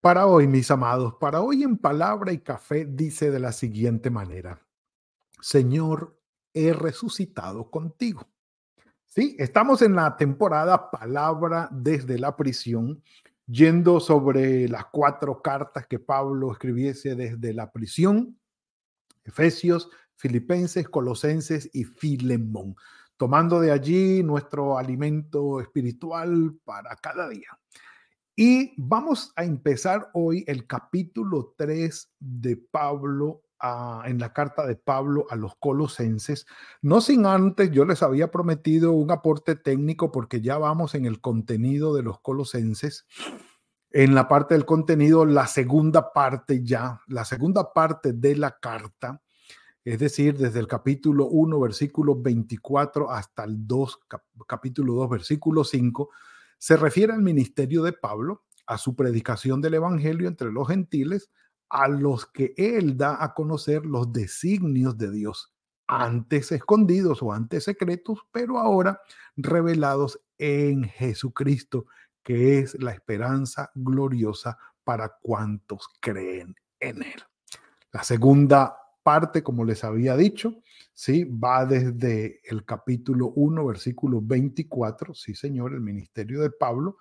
Para hoy, mis amados, para hoy en palabra y café dice de la siguiente manera, Señor, he resucitado contigo. Sí, estamos en la temporada Palabra desde la prisión, yendo sobre las cuatro cartas que Pablo escribiese desde la prisión, Efesios, Filipenses, Colosenses y Filemón, tomando de allí nuestro alimento espiritual para cada día. Y vamos a empezar hoy el capítulo 3 de Pablo en la carta de Pablo a los colosenses. No sin antes, yo les había prometido un aporte técnico porque ya vamos en el contenido de los colosenses. En la parte del contenido, la segunda parte ya, la segunda parte de la carta, es decir, desde el capítulo 1, versículo 24 hasta el 2, capítulo 2, versículo 5 se refiere al ministerio de Pablo, a su predicación del Evangelio entre los gentiles, a los que él da a conocer los designios de Dios, antes escondidos o antes secretos, pero ahora revelados en Jesucristo, que es la esperanza gloriosa para cuantos creen en él. La segunda parte, como les había dicho, ¿sí? va desde el capítulo 1, versículo 24, sí señor, el ministerio de Pablo,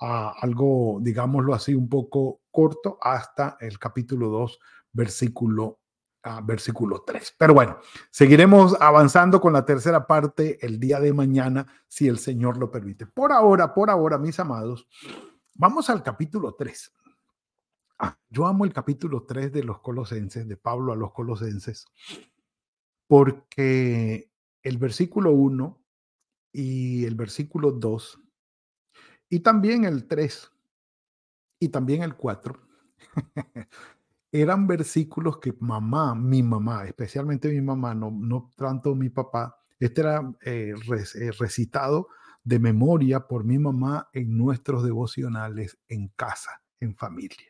a algo, digámoslo así, un poco corto, hasta el capítulo 2, versículo, uh, versículo 3. Pero bueno, seguiremos avanzando con la tercera parte el día de mañana, si el Señor lo permite. Por ahora, por ahora, mis amados, vamos al capítulo 3. Ah, yo amo el capítulo 3 de los Colosenses, de Pablo a los Colosenses, porque el versículo 1 y el versículo 2, y también el 3, y también el 4, eran versículos que mamá, mi mamá, especialmente mi mamá, no, no tanto mi papá, este era eh, eh, recitado de memoria por mi mamá en nuestros devocionales en casa, en familia.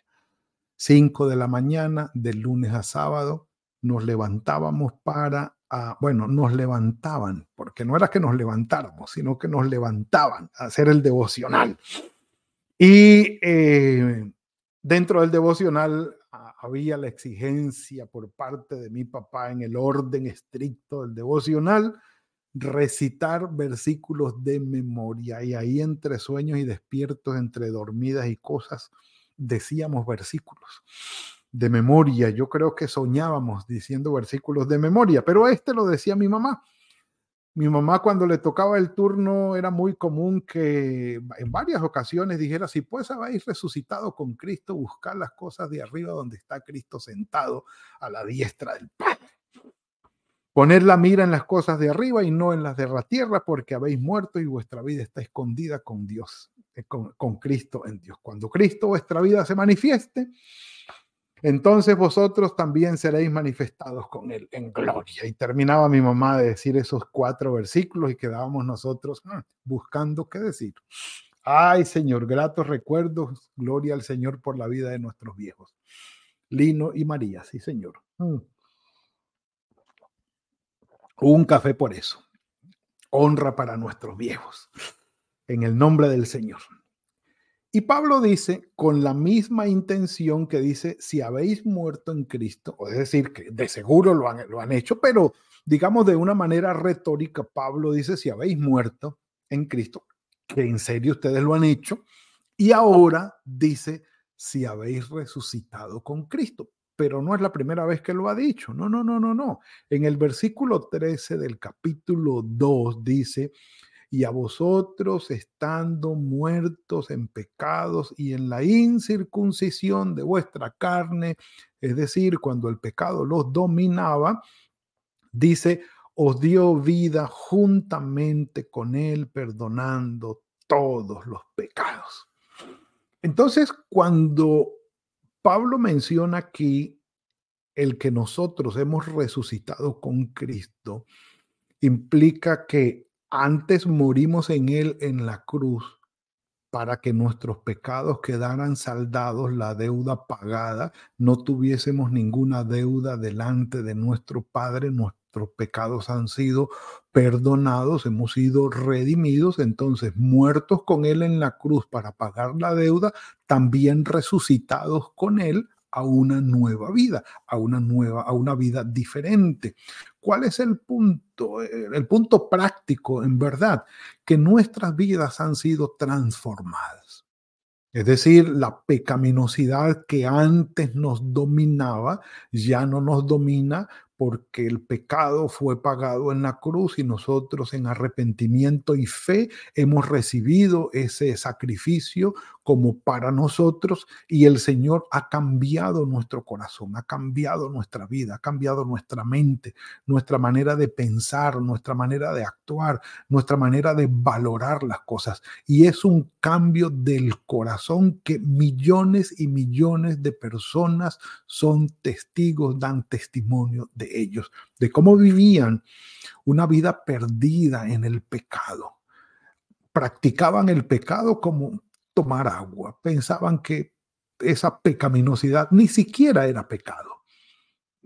5 de la mañana, de lunes a sábado, nos levantábamos para, ah, bueno, nos levantaban, porque no era que nos levantáramos, sino que nos levantaban a hacer el devocional. Y eh, dentro del devocional ah, había la exigencia por parte de mi papá en el orden estricto del devocional, recitar versículos de memoria y ahí entre sueños y despiertos, entre dormidas y cosas, decíamos versículos de memoria. Yo creo que soñábamos diciendo versículos de memoria, pero este lo decía mi mamá. Mi mamá cuando le tocaba el turno era muy común que en varias ocasiones dijera, si pues habéis resucitado con Cristo, buscar las cosas de arriba donde está Cristo sentado a la diestra del Padre. Poner la mira en las cosas de arriba y no en las de la tierra, porque habéis muerto y vuestra vida está escondida con Dios eh, con, Cristo en Dios. Cuando Cristo vuestra vida se manifieste, entonces vosotros también seréis manifestados con Él en gloria. Y terminaba mi mamá de decir esos cuatro versículos y quedábamos nosotros ah, buscando qué decir. Ay, Señor, gratos recuerdos, gloria al Señor por la vida de nuestros viejos. Lino y María, sí, Señor. Mm. Un café por eso. Honra para nuestros viejos en el nombre del Señor. Y Pablo dice, con la misma intención que dice, si habéis muerto en Cristo, es decir, que de seguro lo han, lo han hecho, pero digamos de una manera retórica, Pablo dice, si habéis muerto en Cristo, que en serio ustedes lo han hecho, y ahora dice, si habéis resucitado con Cristo. Pero no es la primera vez que lo ha dicho. No, no, no, no, no. En el versículo 13 del capítulo 2 dice, y a vosotros estando muertos en pecados y en la incircuncisión de vuestra carne, es decir, cuando el pecado los dominaba, dice, os dio vida juntamente con él, perdonando todos los pecados. Entonces, cuando Pablo menciona aquí el que nosotros hemos resucitado con Cristo implica que antes morimos en Él en la cruz para que nuestros pecados quedaran saldados, la deuda pagada, no tuviésemos ninguna deuda delante de nuestro Padre, nuestros pecados han sido perdonados, hemos sido redimidos, entonces muertos con Él en la cruz para pagar la deuda, también resucitados con Él a una nueva vida, a una nueva, a una vida diferente. ¿Cuál es el punto? Eh, el punto práctico, en verdad, que nuestras vidas han sido transformadas. Es decir, la pecaminosidad que antes nos dominaba ya no nos domina porque el pecado fue pagado en la cruz y nosotros en arrepentimiento y fe hemos recibido ese sacrificio como para nosotros y el Señor ha cambiado nuestro corazón, ha cambiado nuestra vida, ha cambiado nuestra mente, nuestra manera de pensar, nuestra manera de actuar, nuestra manera de valorar las cosas. Y es un cambio del corazón que millones y millones de personas son testigos, dan testimonio de ellos, de cómo vivían una vida perdida en el pecado. Practicaban el pecado como tomar agua. Pensaban que esa pecaminosidad ni siquiera era pecado.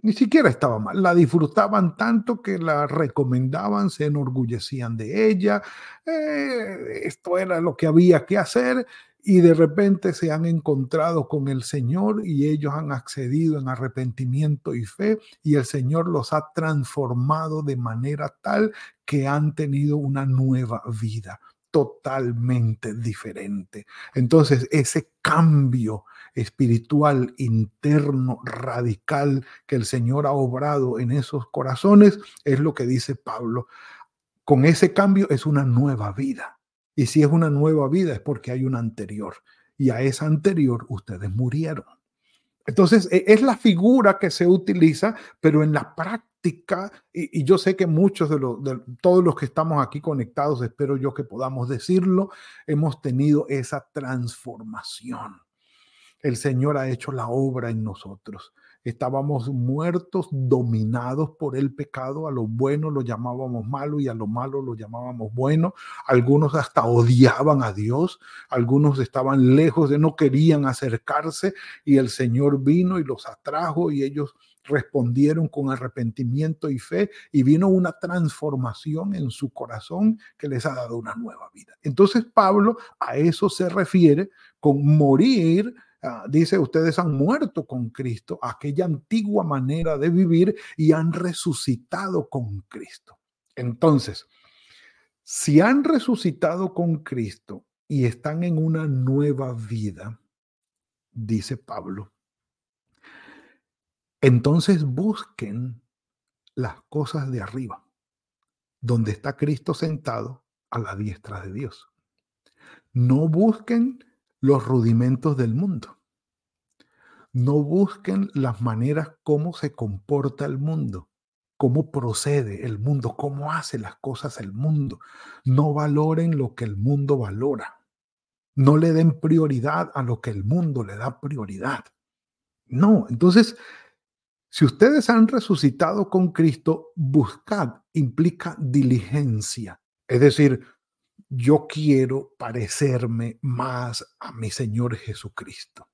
Ni siquiera estaba mal. La disfrutaban tanto que la recomendaban, se enorgullecían de ella. Eh, esto era lo que había que hacer y de repente se han encontrado con el Señor y ellos han accedido en arrepentimiento y fe y el Señor los ha transformado de manera tal que han tenido una nueva vida totalmente diferente. Entonces, ese cambio espiritual interno radical que el Señor ha obrado en esos corazones es lo que dice Pablo. Con ese cambio es una nueva vida. Y si es una nueva vida es porque hay una anterior. Y a esa anterior ustedes murieron. Entonces, e, es la figura que se utiliza, pero en la práctica, y, yo sé que muchos de, los, de todos los que estamos aquí conectados, espero yo que podamos decirlo, hemos tenido esa transformación. El Señor ha hecho la obra en nosotros. Estábamos muertos, dominados por el pecado. A lo bueno lo llamábamos malo y a lo malo lo llamábamos bueno. Algunos hasta odiaban a Dios. Algunos estaban lejos de no querían acercarse y el Señor vino y los atrajo y ellos respondieron con arrepentimiento y fe y vino una transformación en su corazón que les ha dado una nueva vida. Entonces Pablo a eso se refiere con morir Ah, dice, ustedes han muerto con Cristo, aquella antigua manera de vivir y han resucitado con Cristo. Entonces, si han resucitado con Cristo y están en una nueva vida, dice Pablo, entonces busquen las cosas de arriba, donde está Cristo sentado a la diestra de Dios. No busquen los rudimentos del mundo. No busquen las maneras cómo se comporta el mundo, cómo procede el mundo, cómo hace las cosas el mundo. No valoren lo que el mundo valora. No le den prioridad a lo que el mundo le da prioridad. No, entonces, si ustedes han resucitado con Cristo, buscad implica diligencia. Es decir, yo quiero parecerme más a mi Señor Jesucristo.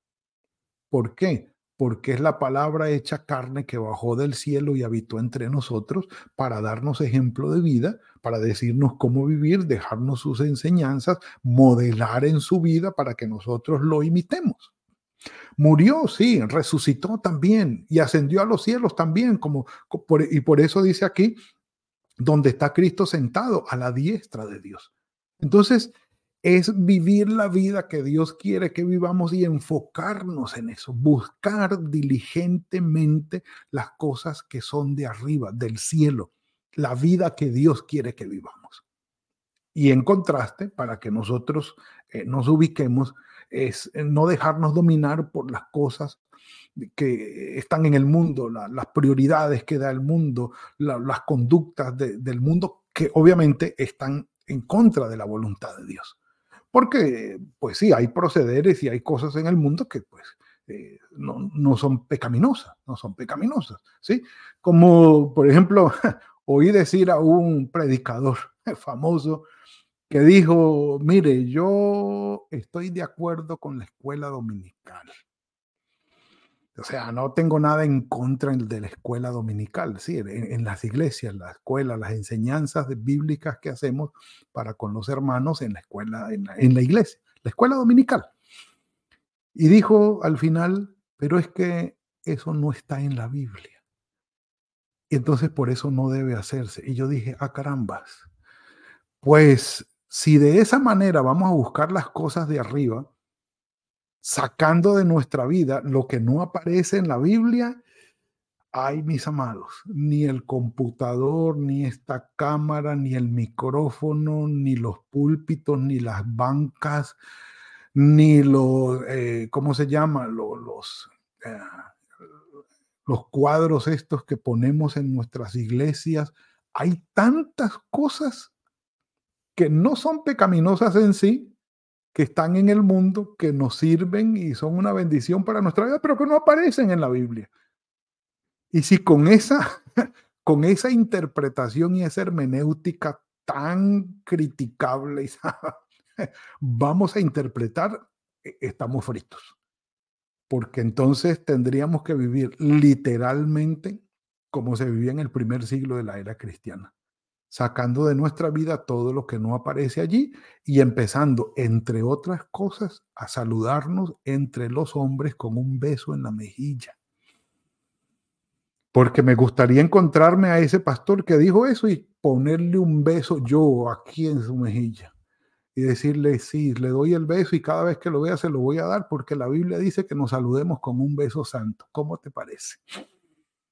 ¿Por qué? Porque es la palabra hecha carne que bajó del cielo y habitó entre nosotros para darnos ejemplo de vida, para decirnos cómo vivir, dejarnos sus enseñanzas, modelar en su vida para que nosotros lo imitemos. Murió, sí, resucitó también y ascendió a los cielos también, como, y por eso dice aquí, donde está Cristo sentado a la diestra de Dios. Entonces, es vivir la vida que Dios quiere que vivamos y enfocarnos en eso, buscar diligentemente las cosas que son de arriba, del cielo, la vida que Dios quiere que vivamos. Y en contraste, para que nosotros eh, nos ubiquemos, es eh, no dejarnos dominar por las cosas que están en el mundo, las prioridades que da el mundo, las conductas del mundo que obviamente están en contra de la voluntad de Dios. Porque, pues sí, hay procederes y hay cosas en el mundo que, pues, eh, no, no, son pecaminosas, no son pecaminosas, ¿sí? Como, por ejemplo, oí decir a un predicador famoso que dijo, mire, yo estoy de acuerdo con la escuela dominical. O sea, no tengo nada en contra de la escuela dominical, sí, en, las iglesias, la escuela, las enseñanzas bíblicas que hacemos para con los hermanos en la escuela, en la iglesia, la escuela dominical. Y dijo al final, pero es que eso no está en la Biblia. Y entonces por eso no debe hacerse. Y yo dije, ah, carambas. Pues si de esa manera vamos a buscar las cosas de arriba, sacando de nuestra vida lo que no aparece en la Biblia, ay, mis amados, ni el computador, ni esta cámara, ni el micrófono, ni los púlpitos, ni las bancas, ni los, eh, ¿cómo se llama? Los, eh, los cuadros estos que ponemos en nuestras iglesias. Hay tantas cosas que no son pecaminosas en sí, que están en el mundo, que nos sirven y son una bendición para nuestra vida, pero que no aparecen en la Biblia. Y si con esa, con esa interpretación y esa hermenéutica tan criticable, vamos a interpretar, e, estamos fritos. Porque entonces tendríamos que vivir literalmente como se vivía en el primer siglo de la era cristiana, sacando de nuestra vida todo lo que no aparece allí y empezando, entre otras cosas, a saludarnos entre los hombres con un beso en la mejilla. Porque me gustaría encontrarme a ese pastor que dijo eso y ponerle un beso yo aquí en su mejilla y decirle, sí, le doy el beso y cada vez que lo vea se lo voy a dar porque la Biblia dice que nos saludemos con un beso santo. ¿Cómo te parece?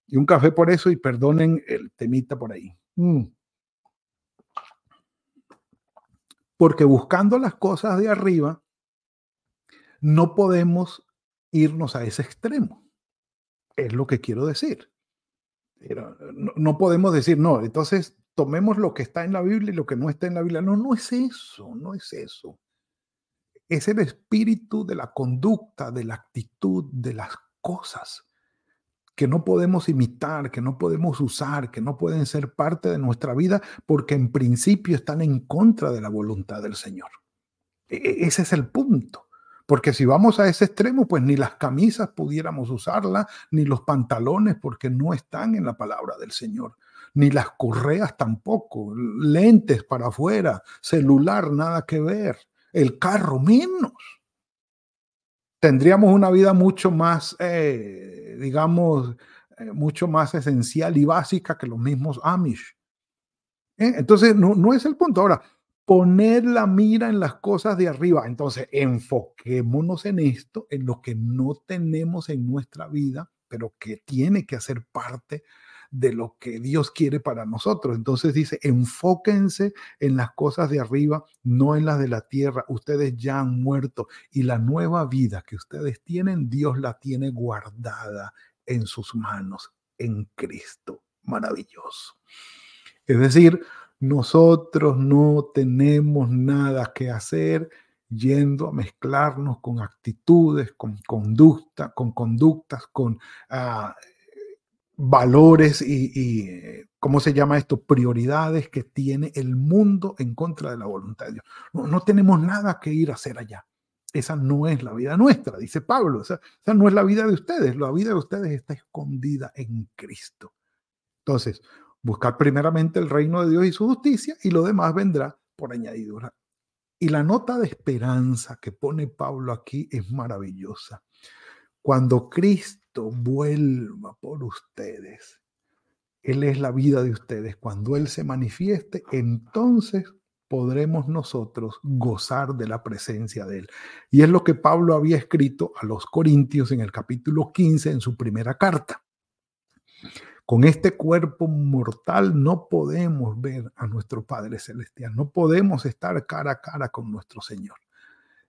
Y un café por eso y perdonen el temita por ahí. Mm. Porque buscando las cosas de arriba, no podemos irnos a ese extremo. Es lo que quiero decir. no, no podemos decir, no, entonces tomemos lo que está en la Biblia y lo que no está en la Biblia. No, no es eso, no es eso. Es el espíritu de la conducta, de la actitud, de las cosas que no podemos imitar, que no podemos usar, que no pueden ser parte de nuestra vida porque en principio están en contra de la voluntad del Señor. E, e, ese es el punto. Porque si vamos a ese extremo, pues ni las camisas pudiéramos usarlas, ni los pantalones, porque no están en la palabra del Señor ni las correas tampoco, lentes para afuera, celular, nada que ver, el carro menos. Tendríamos una vida mucho más, eh, digamos, eh, mucho más esencial y básica que los mismos Amish. ¿Eh? Entonces, no, no es el punto. Ahora, poner la mira en las cosas de arriba. Entonces, enfoquémonos en esto, en lo que no tenemos en nuestra vida, pero que tiene que hacer parte de lo que Dios quiere para nosotros. Entonces dice, enfóquense en las cosas de arriba, no en las de la tierra. Ustedes ya han muerto y la nueva vida que ustedes tienen, Dios la tiene guardada en sus manos, en Cristo. Maravilloso. Es decir, nosotros no tenemos nada que hacer yendo a mezclarnos con actitudes, con conducta, con conductas, con uh, valores y, eh, ¿cómo se llama esto? Prioridades que tiene el mundo en contra de la voluntad de Dios. No, tenemos nada que ir a hacer allá. Esa no es la vida nuestra, dice Pablo. Esa, esa no es la vida de ustedes. La vida de ustedes está escondida en Cristo. Entonces, buscar primeramente el reino de Dios y su justicia y lo demás vendrá por añadidura. Y la nota de esperanza que pone Pablo aquí es maravillosa. Cuando Cristo vuelva por ustedes. Él es la vida de ustedes. Cuando Él se manifieste, entonces podremos nosotros gozar de la presencia de Él. Y es lo que Pablo había escrito a los Corintios en el capítulo 15 en su primera carta. Con este cuerpo mortal no podemos ver a nuestro Padre Celestial, no podemos estar cara a cara con nuestro Señor.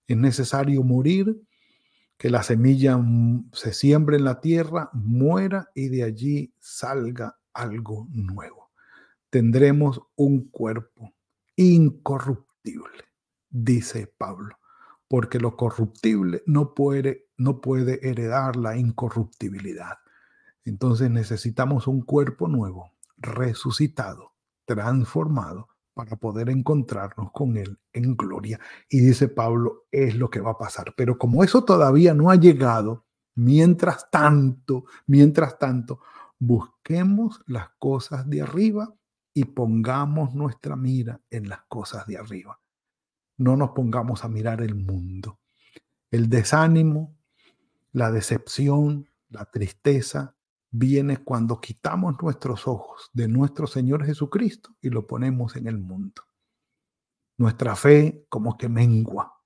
Es necesario morir que la semilla se siembre en la tierra, muera y de allí salga algo nuevo. Tendremos un cuerpo incorruptible, dice Pablo, porque lo corruptible no puede, no puede heredar la incorruptibilidad. Entonces necesitamos un cuerpo nuevo, resucitado, transformado, para poder encontrarnos con Él en gloria. Y dice Pablo, es lo que va a pasar. Pero como eso todavía no ha llegado, mientras tanto, mientras tanto, busquemos las cosas de arriba y pongamos nuestra mira en las cosas de arriba. No nos pongamos a mirar el mundo. El desánimo, la decepción, la tristeza, viene cuando quitamos nuestros ojos de nuestro Señor Jesucristo y lo ponemos en el mundo. Nuestra fe como que mengua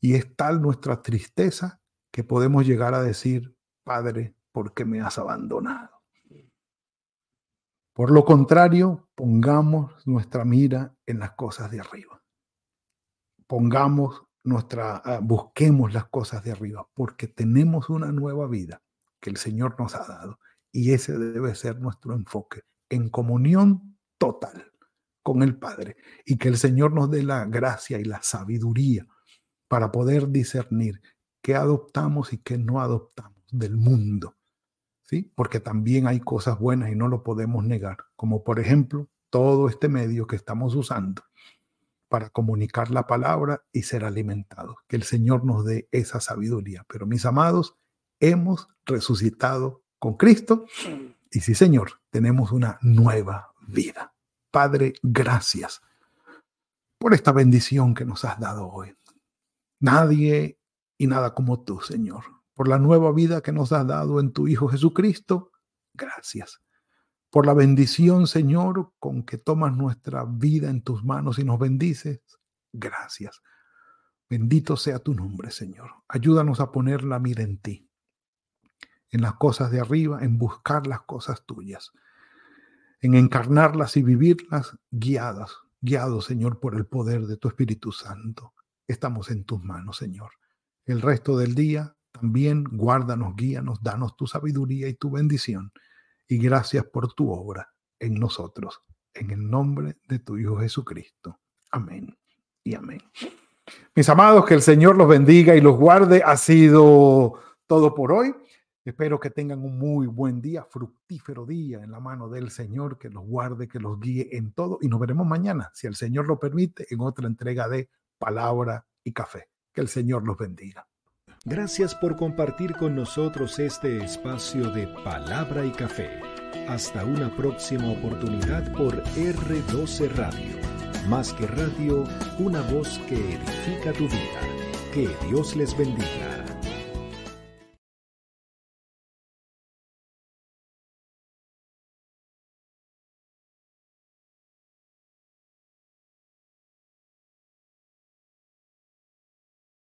y es tal nuestra tristeza que podemos llegar a decir, Padre, ¿por qué me has abandonado? Por lo contrario, pongamos nuestra mira en las cosas de arriba. Pongamos nuestra, ah, busquemos las cosas de arriba, porque tenemos una nueva vida que el Señor nos ha dado y ese debe ser nuestro enfoque, en comunión total con el Padre. Y que el Señor nos dé la gracia y la sabiduría para poder discernir qué adoptamos y qué no adoptamos del mundo. ¿Sí? Porque también hay cosas buenas y no lo podemos negar, como por ejemplo todo este medio que estamos usando para comunicar la palabra y ser alimentados. Que el Señor nos dé esa sabiduría. Pero mis amados, hemos resucitado con Cristo. Y sí, Señor, tenemos una nueva vida. Padre, gracias por esta bendición que nos has dado hoy. Nadie y nada como tú, Señor. Por la nueva vida que nos has dado en tu Hijo Jesucristo, gracias. Por la bendición, Señor, con que tomas nuestra vida en tus manos y nos bendices, gracias. Bendito sea tu nombre, Señor. Ayúdanos a poner la mira en ti en las cosas de arriba, en buscar las cosas tuyas, en encarnarlas y vivirlas guiadas, guiados, Señor, por el poder de tu Espíritu Santo. Estamos en tus manos, Señor. El resto del día también guárdanos, guíanos, danos tu sabiduría y tu bendición. Y gracias por tu obra en nosotros. En el nombre de tu Hijo Jesucristo. Amén y amén. Mis amados, que el Señor los bendiga y los guarde. Ha sido todo por hoy. Espero que tengan un muy buen día, fructífero día en la mano del Señor, que los guarde, que los guíe en todo. Y nos veremos mañana, si el Señor lo permite, en otra entrega de Palabra y Café. Que el Señor los bendiga. Gracias por compartir con nosotros este espacio de Palabra y Café. Hasta una próxima oportunidad por R12 Radio. Más que radio, una voz que edifica tu vida. Que Dios les bendiga.